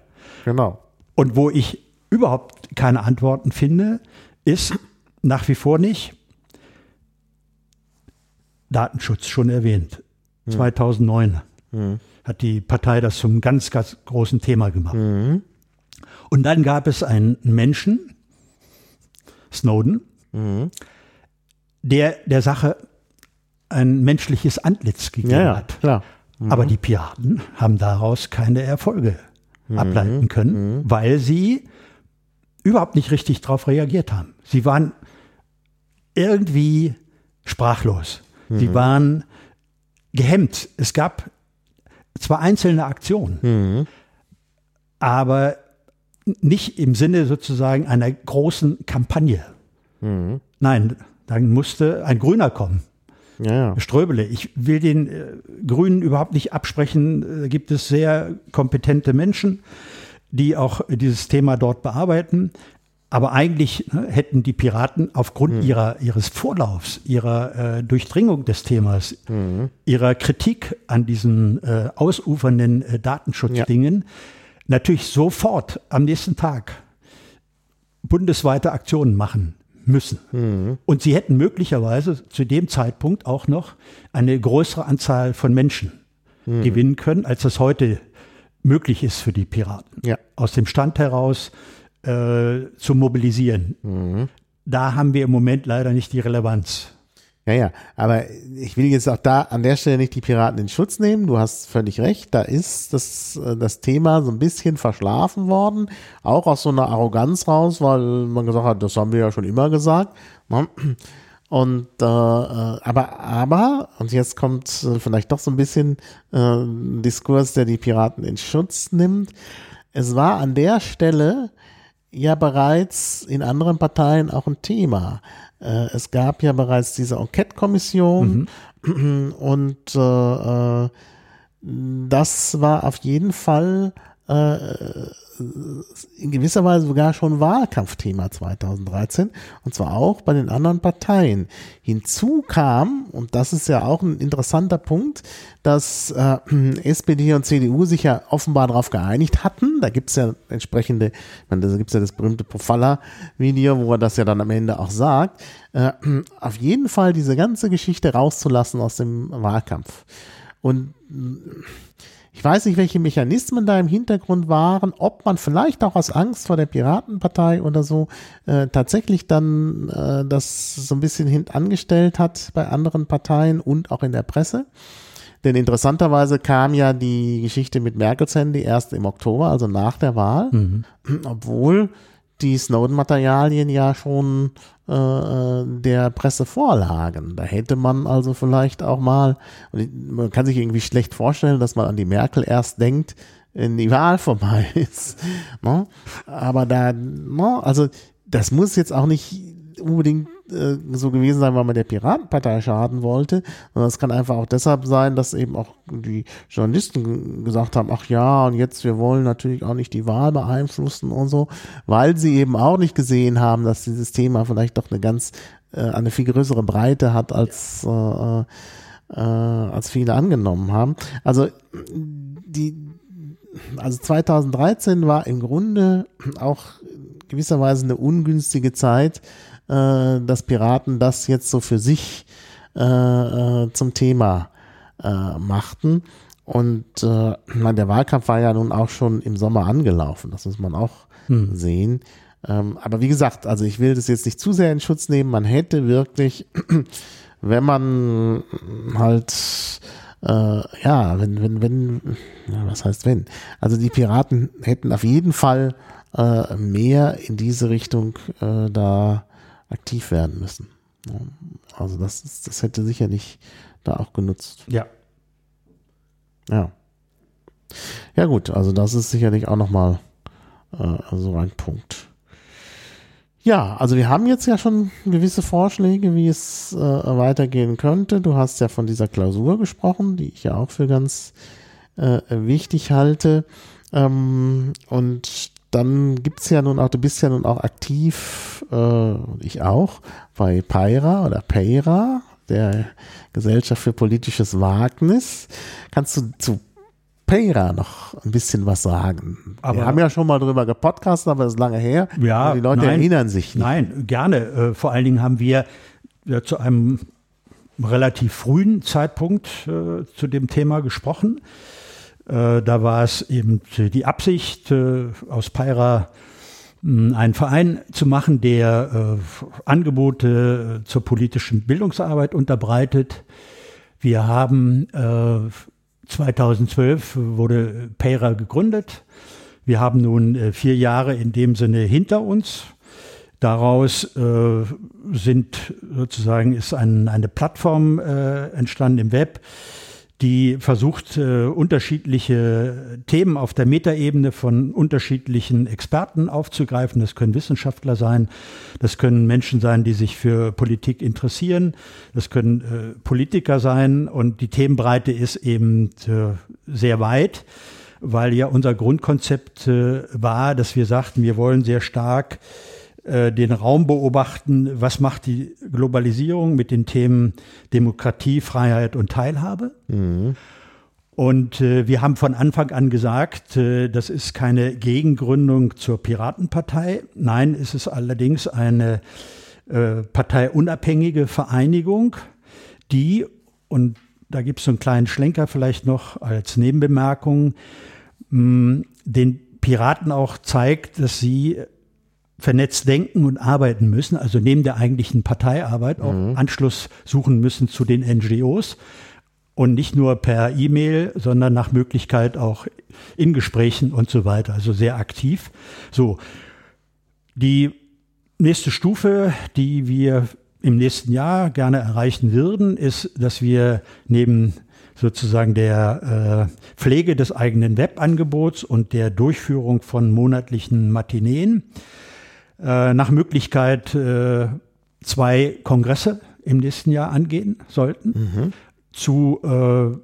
genau. Und wo ich überhaupt keine Antworten finde, ist nach wie vor nicht Datenschutz schon erwähnt. Mhm. 2009 mhm. hat die Partei das zum ganz, ganz großen Thema gemacht. Mhm. Und dann gab es einen Menschen, Snowden, mhm der der Sache ein menschliches Antlitz gegeben ja, hat. Klar. Mhm. Aber die Piraten haben daraus keine Erfolge mhm. ableiten können, mhm. weil sie überhaupt nicht richtig darauf reagiert haben. Sie waren irgendwie sprachlos. Sie mhm. waren gehemmt. Es gab zwar einzelne Aktionen, mhm. aber nicht im Sinne sozusagen einer großen Kampagne. Mhm. Nein, dann musste ein Grüner kommen. Ja, ja. Ströbele. Ich will den äh, Grünen überhaupt nicht absprechen. Da gibt es sehr kompetente Menschen, die auch dieses Thema dort bearbeiten. Aber eigentlich ne, hätten die Piraten aufgrund mhm. ihrer, ihres Vorlaufs, ihrer äh, Durchdringung des Themas, mhm. ihrer Kritik an diesen äh, ausufernden äh, Datenschutzdingen ja. natürlich sofort am nächsten Tag bundesweite Aktionen machen müssen. Mhm. Und sie hätten möglicherweise zu dem Zeitpunkt auch noch eine größere Anzahl von Menschen mhm. gewinnen können, als das heute möglich ist für die Piraten. Ja. Aus dem Stand heraus äh, zu mobilisieren. Mhm. Da haben wir im Moment leider nicht die Relevanz. Ja, ja, aber ich will jetzt auch da an der Stelle nicht die Piraten in Schutz nehmen. Du hast völlig recht. Da ist das, äh, das Thema so ein bisschen verschlafen worden. Auch aus so einer Arroganz raus, weil man gesagt hat, das haben wir ja schon immer gesagt. Ne? Und äh, äh, aber, aber, und jetzt kommt vielleicht doch so ein bisschen äh, ein Diskurs, der die Piraten in Schutz nimmt. Es war an der Stelle ja bereits in anderen Parteien auch ein Thema. Äh, es gab ja bereits diese Enquete-Kommission mhm. und äh, äh, das war auf jeden Fall äh, in gewisser Weise sogar schon Wahlkampfthema 2013 und zwar auch bei den anderen Parteien. Hinzu kam, und das ist ja auch ein interessanter Punkt, dass äh, SPD und CDU sich ja offenbar darauf geeinigt hatten. Da gibt es ja entsprechende, ich meine, da gibt es ja das berühmte Profalla-Video, wo er das ja dann am Ende auch sagt, äh, auf jeden Fall diese ganze Geschichte rauszulassen aus dem Wahlkampf. Und ich weiß nicht, welche Mechanismen da im Hintergrund waren, ob man vielleicht auch aus Angst vor der Piratenpartei oder so äh, tatsächlich dann äh, das so ein bisschen hintangestellt hat bei anderen Parteien und auch in der Presse. Denn interessanterweise kam ja die Geschichte mit Merkels Handy erst im Oktober, also nach der Wahl, mhm. obwohl die Snowden-Materialien ja schon äh, äh, der Presse vorlagen. Da hätte man also vielleicht auch mal, man kann sich irgendwie schlecht vorstellen, dass man an die Merkel erst denkt, wenn die Wahl vorbei ist. Ne? Aber da, ne? also das muss jetzt auch nicht unbedingt äh, so gewesen sein, weil man der Piratenpartei schaden wollte, sondern es kann einfach auch deshalb sein, dass eben auch die Journalisten gesagt haben, ach ja, und jetzt wir wollen natürlich auch nicht die Wahl beeinflussen und so, weil sie eben auch nicht gesehen haben, dass dieses Thema vielleicht doch eine ganz, äh, eine viel größere Breite hat als, äh, äh, als viele angenommen haben. Also die, also 2013 war im Grunde auch gewisserweise eine ungünstige Zeit, äh, dass Piraten das jetzt so für sich äh, äh, zum Thema äh, machten. Und äh, der Wahlkampf war ja nun auch schon im Sommer angelaufen, das muss man auch hm. sehen. Ähm, aber wie gesagt, also ich will das jetzt nicht zu sehr in Schutz nehmen. Man hätte wirklich, wenn man halt äh, ja, wenn, wenn, wenn, ja, was heißt wenn? Also die Piraten hätten auf jeden Fall äh, mehr in diese Richtung äh, da aktiv werden müssen. Also das, ist, das hätte sicherlich da auch genutzt. Ja. Ja. Ja gut, also das ist sicherlich auch nochmal äh, so ein Punkt. Ja, also wir haben jetzt ja schon gewisse Vorschläge, wie es äh, weitergehen könnte. Du hast ja von dieser Klausur gesprochen, die ich ja auch für ganz äh, wichtig halte. Ähm, und dann gibt's ja nun auch, du bist ja nun auch aktiv, äh, ich auch, bei Peira oder Peira, der Gesellschaft für politisches Wagnis. Kannst du zu Peira noch ein bisschen was sagen? Aber Wir haben ja schon mal drüber gepodcastet, aber das ist lange her. Ja, die Leute nein, erinnern sich nicht. Nein, gerne. Äh, vor allen Dingen haben wir ja, zu einem relativ frühen Zeitpunkt äh, zu dem Thema gesprochen. Äh, da war es eben die Absicht, äh, aus Peira hm, einen Verein zu machen, der äh, Angebote zur politischen Bildungsarbeit unterbreitet. Wir haben 2012 wurde Peira gegründet. Wir haben nun vier Jahre in dem Sinne hinter uns. Daraus äh, sind sozusagen ist ein, eine Plattform äh, entstanden im Web, die versucht, äh, unterschiedliche Themen auf der Metaebene von unterschiedlichen Experten aufzugreifen. Das können Wissenschaftler sein, das können Menschen sein, die sich für Politik interessieren, das können äh, Politiker sein und die Themenbreite ist eben äh, sehr weit, weil ja unser Grundkonzept äh, war, dass wir sagten, wir wollen sehr stark den Raum beobachten, was macht die Globalisierung mit den Themen Demokratie, Freiheit und Teilhabe. Mhm. Und äh, wir haben von Anfang an gesagt, äh, das ist keine Gegengründung zur Piratenpartei. Nein, es ist allerdings eine äh, parteiunabhängige Vereinigung, die, und da gibt es so einen kleinen Schlenker vielleicht noch als Nebenbemerkung, mh, den Piraten auch zeigt, dass sie vernetzt denken und arbeiten müssen, also neben der eigentlichen Parteiarbeit auch mhm. Anschluss suchen müssen zu den NGOs und nicht nur per E-Mail, sondern nach Möglichkeit auch in Gesprächen und so weiter, also sehr aktiv. So, die nächste Stufe, die wir im nächsten Jahr gerne erreichen würden, ist, dass wir neben sozusagen der äh, Pflege des eigenen Webangebots und der Durchführung von monatlichen Matineen äh, nach Möglichkeit äh, zwei Kongresse im nächsten Jahr angehen sollten mhm. zu äh,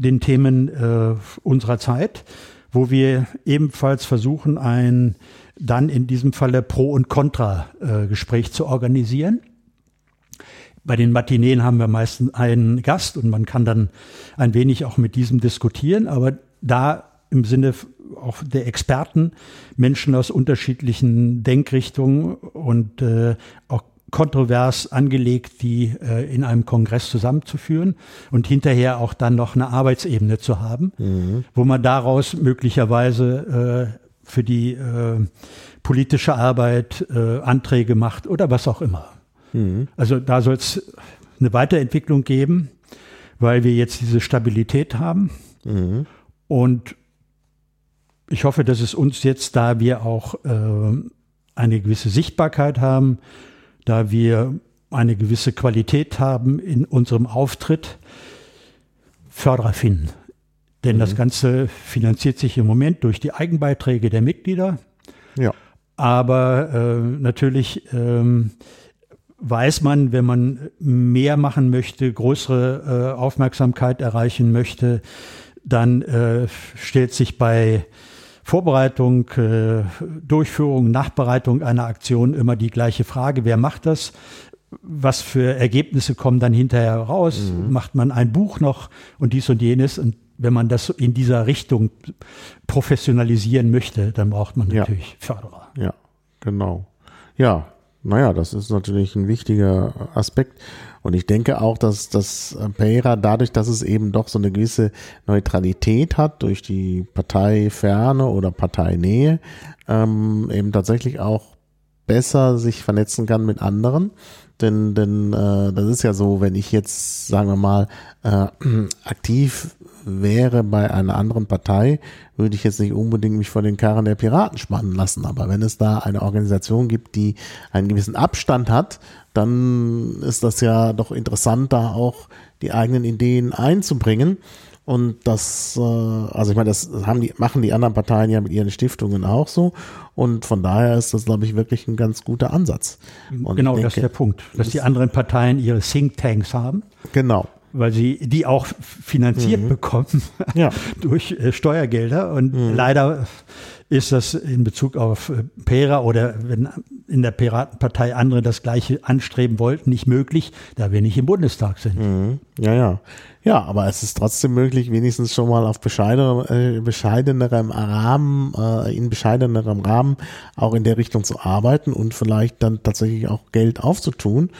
den Themen äh, unserer Zeit, wo wir ebenfalls versuchen, ein dann in diesem Falle Pro- und Contra-Gespräch äh, zu organisieren. Bei den Matineen haben wir meistens einen Gast und man kann dann ein wenig auch mit diesem diskutieren, aber da im Sinne auch der Experten, Menschen aus unterschiedlichen Denkrichtungen und äh, auch kontrovers angelegt, die äh, in einem Kongress zusammenzuführen und hinterher auch dann noch eine Arbeitsebene zu haben, mhm. wo man daraus möglicherweise äh, für die äh, politische Arbeit äh, Anträge macht oder was auch immer. Mhm. Also da soll es eine Weiterentwicklung geben, weil wir jetzt diese Stabilität haben. Mhm. Und ich hoffe, dass es uns jetzt, da wir auch äh, eine gewisse Sichtbarkeit haben, da wir eine gewisse Qualität haben in unserem Auftritt, Förderer finden. Denn mhm. das Ganze finanziert sich im Moment durch die Eigenbeiträge der Mitglieder. Ja. Aber äh, natürlich ähm, weiß man, wenn man mehr machen möchte, größere äh, Aufmerksamkeit erreichen möchte, dann äh, stellt sich bei Vorbereitung, äh, Durchführung, Nachbereitung einer Aktion immer die gleiche Frage. Wer macht das? Was für Ergebnisse kommen dann hinterher raus? Mhm. Macht man ein Buch noch und dies und jenes? Und wenn man das in dieser Richtung professionalisieren möchte, dann braucht man natürlich ja. Förderer. Ja, genau. Ja, Naja, das ist natürlich ein wichtiger Aspekt. Und ich denke auch, dass das Pereira dadurch, dass es eben doch so eine gewisse Neutralität hat durch die Parteiferne oder Parteinähe, ähm, eben tatsächlich auch besser sich vernetzen kann mit anderen. Denn, denn äh, das ist ja so, wenn ich jetzt, sagen wir mal, äh, aktiv wäre bei einer anderen Partei, würde ich jetzt nicht unbedingt mich vor den Karren der Piraten spannen lassen. Aber wenn es da eine Organisation gibt, die einen gewissen Abstand hat, dann ist das ja doch interessant, da auch die eigenen Ideen einzubringen. Und das, äh, also ich meine, das haben die, machen die anderen Parteien ja mit ihren Stiftungen auch so. Und von daher ist das, glaube ich, wirklich ein ganz guter Ansatz. Und genau, denke, das ist der Punkt, dass die anderen Parteien ihre Thinktanks haben. Genau weil sie die auch finanziert mhm. bekommen ja. durch äh, Steuergelder. Und mhm. leider ist das in Bezug auf äh, Pera oder wenn in der Piratenpartei andere das Gleiche anstreben wollten, nicht möglich, da wir nicht im Bundestag sind. Mhm. Ja, ja. Ja, aber es ist trotzdem möglich, wenigstens schon mal auf bescheidener, äh, bescheidenerem Rahmen, äh, in bescheidenerem Rahmen auch in der Richtung zu arbeiten und vielleicht dann tatsächlich auch Geld aufzutun.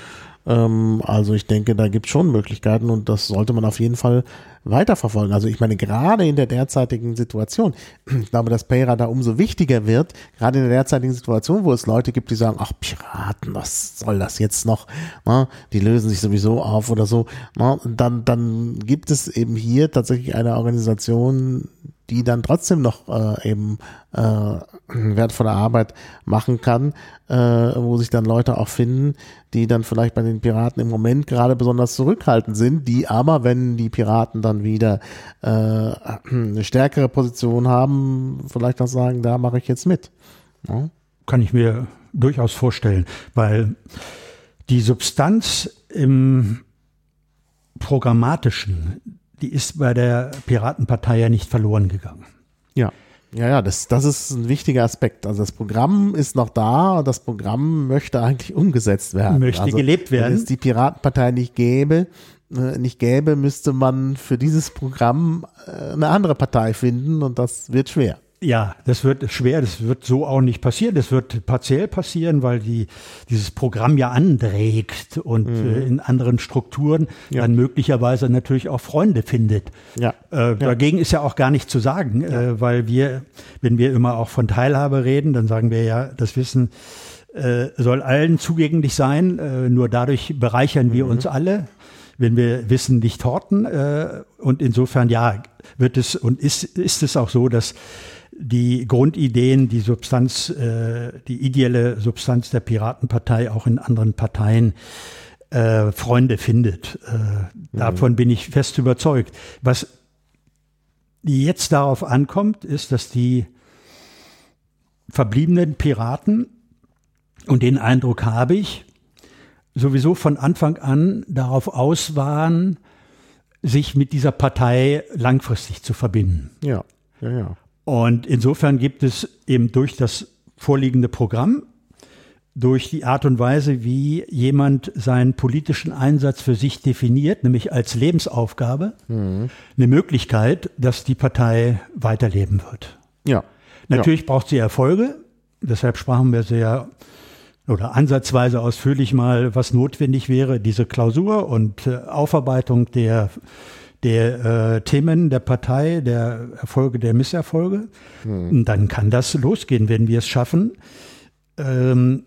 Ähm, also ich denke, da gibt es schon Möglichkeiten und das sollte man auf jeden Fall weiterverfolgen. Also ich meine, gerade in der derzeitigen Situation, ich glaube, dass Payra da umso wichtiger wird, gerade in der derzeitigen Situation, wo es Leute gibt, die sagen, ach Piraten, was soll das jetzt noch? Na, die lösen sich sowieso auf oder so. Na, dann, dann gibt es eben hier tatsächlich eine Organisation, die dann trotzdem noch äh, eben äh, wertvolle Arbeit machen kann, äh, wo sich dann Leute auch finden, die dann vielleicht bei den Piraten im Moment gerade besonders zurückhaltend sind, die aber, wenn die Piraten dann wieder äh, eine stärkere Position haben, vielleicht auch sagen, da mache ich jetzt mit. Ja? Kann ich mir durchaus vorstellen, weil die Substanz im Programmatischen, die ist bei der Piratenpartei ja nicht verloren gegangen. Ja. Ja, ja, das, das ist ein wichtiger Aspekt. Also das Programm ist noch da und das Programm möchte eigentlich umgesetzt werden. Möchte also, gelebt werden. Wenn es die Piratenpartei nicht gäbe, äh, nicht gäbe, müsste man für dieses Programm äh, eine andere Partei finden und das wird schwer. Ja, das wird schwer, das wird so auch nicht passieren. Das wird partiell passieren, weil die, dieses Programm ja anträgt und mhm. äh, in anderen Strukturen ja. dann möglicherweise natürlich auch Freunde findet. Ja. Äh, dagegen ist ja auch gar nicht zu sagen, ja. äh, weil wir, wenn wir immer auch von Teilhabe reden, dann sagen wir ja, das Wissen äh, soll allen zugänglich sein. Äh, nur dadurch bereichern wir mhm. uns alle wenn wir Wissen nicht horten. Äh, und insofern, ja, wird es und ist, ist es auch so, dass die Grundideen, die Substanz, äh, die ideelle Substanz der Piratenpartei auch in anderen Parteien äh, Freunde findet. Äh, mhm. Davon bin ich fest überzeugt. Was jetzt darauf ankommt, ist, dass die verbliebenen Piraten, und den Eindruck habe ich, sowieso von Anfang an darauf aus waren, sich mit dieser Partei langfristig zu verbinden. Ja, ja, ja. Und insofern gibt es eben durch das vorliegende Programm, durch die Art und Weise, wie jemand seinen politischen Einsatz für sich definiert, nämlich als Lebensaufgabe, mhm. eine Möglichkeit, dass die Partei weiterleben wird. Ja. Natürlich ja. braucht sie Erfolge. Deshalb sprachen wir sehr oder ansatzweise ausführlich mal, was notwendig wäre, diese Klausur und äh, Aufarbeitung der der äh, Themen der Partei, der Erfolge, der Misserfolge. Hm. dann kann das losgehen, wenn wir es schaffen, ähm,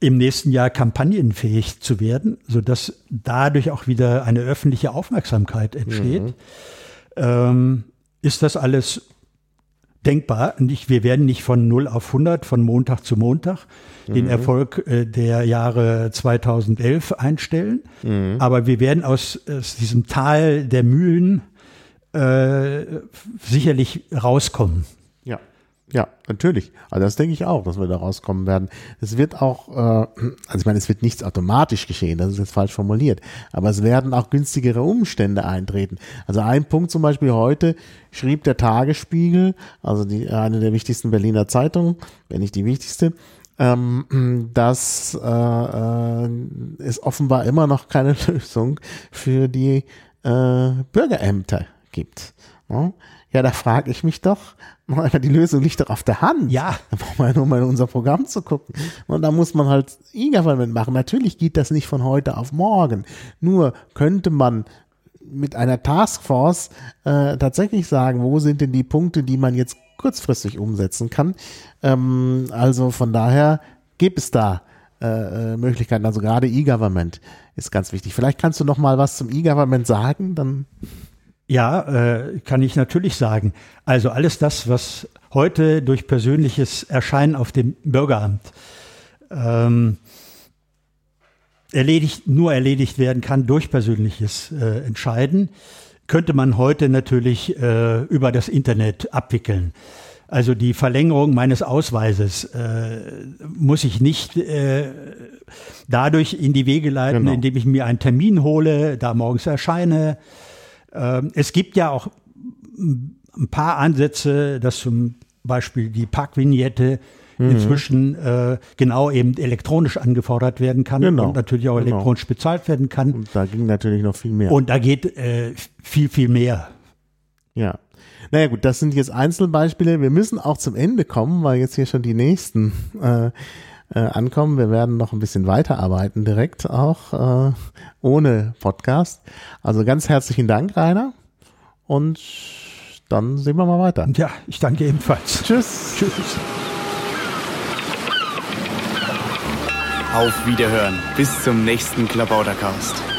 im nächsten Jahr kampagnenfähig zu werden, sodass dadurch auch wieder eine öffentliche Aufmerksamkeit entsteht. Mhm. Ähm, ist das alles denkbar. Nicht, wir werden nicht von 0 auf 100, von Montag zu Montag den mhm. Erfolg äh, der Jahre 2011 einstellen. Mhm. Aber wir werden aus, aus, diesem Tal der Mühlen äh, sicherlich rauskommen. Ja, natürlich. Also das denke ich auch, dass wir da rauskommen werden. Es wird auch, äh, also ich meine, es wird nichts automatisch geschehen, das ist jetzt falsch formuliert, aber es werden auch günstigere Umstände eintreten. Also ein Punkt zum Beispiel heute schrieb der Tagesspiegel, also die, eine der wichtigsten Berliner Zeitungen, wenn nicht die wichtigste, ähm, dass äh, äh, es offenbar immer noch keine Lösung für die äh, Bürgerämter gibt. Ne? Ja, da frage ich mich doch, die Lösung liegt doch auf der Hand. Ja. Da braucht man ja nur mal in unser Programm zu gucken. Und da muss man halt E-Government machen. Natürlich geht das nicht von heute auf morgen. Nur könnte man mit einer Taskforce äh, tatsächlich sagen, wo sind denn die Punkte, die man jetzt kurzfristig umsetzen kann. Ähm, also von daher gibt es da äh, äh, Möglichkeiten. Also gerade E-Government ist ganz wichtig. Vielleicht kannst du noch mal was zum E-Government sagen, dann ja, äh, kann ich natürlich sagen. Also alles das, was heute durch persönliches Erscheinen auf dem Bürgeramt ähm, erledigt, nur erledigt werden kann durch persönliches äh, Entscheiden, könnte man heute natürlich äh, über das Internet abwickeln. Also die Verlängerung meines Ausweises äh, muss ich nicht äh, dadurch in die Wege leiten, genau. indem ich mir einen Termin hole, da morgens erscheine. Ähm, es gibt ja auch ein paar Ansätze, dass zum Beispiel die Parkvignette mhm. inzwischen äh, genau eben elektronisch angefordert werden kann genau. und natürlich auch genau. elektronisch bezahlt werden kann. Und da ging natürlich noch viel mehr. Und da geht äh, viel, viel mehr. Ja. Naja gut, das sind jetzt Einzelbeispiele. Wir müssen auch zum Ende kommen, weil jetzt hier schon die nächsten äh, äh, ankommen. Wir werden noch ein bisschen weiterarbeiten direkt auch äh, ohne Podcast. Also ganz herzlichen Dank, Rainer. Und dann sehen wir mal weiter. Ja, ich danke ebenfalls. Tschüss. Tschüss. Auf Wiederhören. Bis zum nächsten Klabautercast.